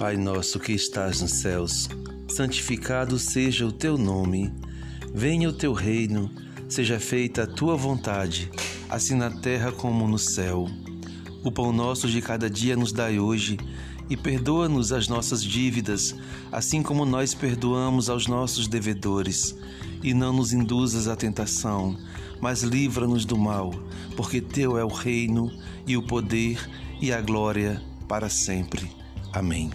Pai nosso que estás nos céus, santificado seja o teu nome. Venha o teu reino, seja feita a tua vontade, assim na terra como no céu. O pão nosso de cada dia nos dai hoje, e perdoa-nos as nossas dívidas, assim como nós perdoamos aos nossos devedores. E não nos induzas à tentação, mas livra-nos do mal, porque teu é o reino, e o poder, e a glória para sempre. Amém.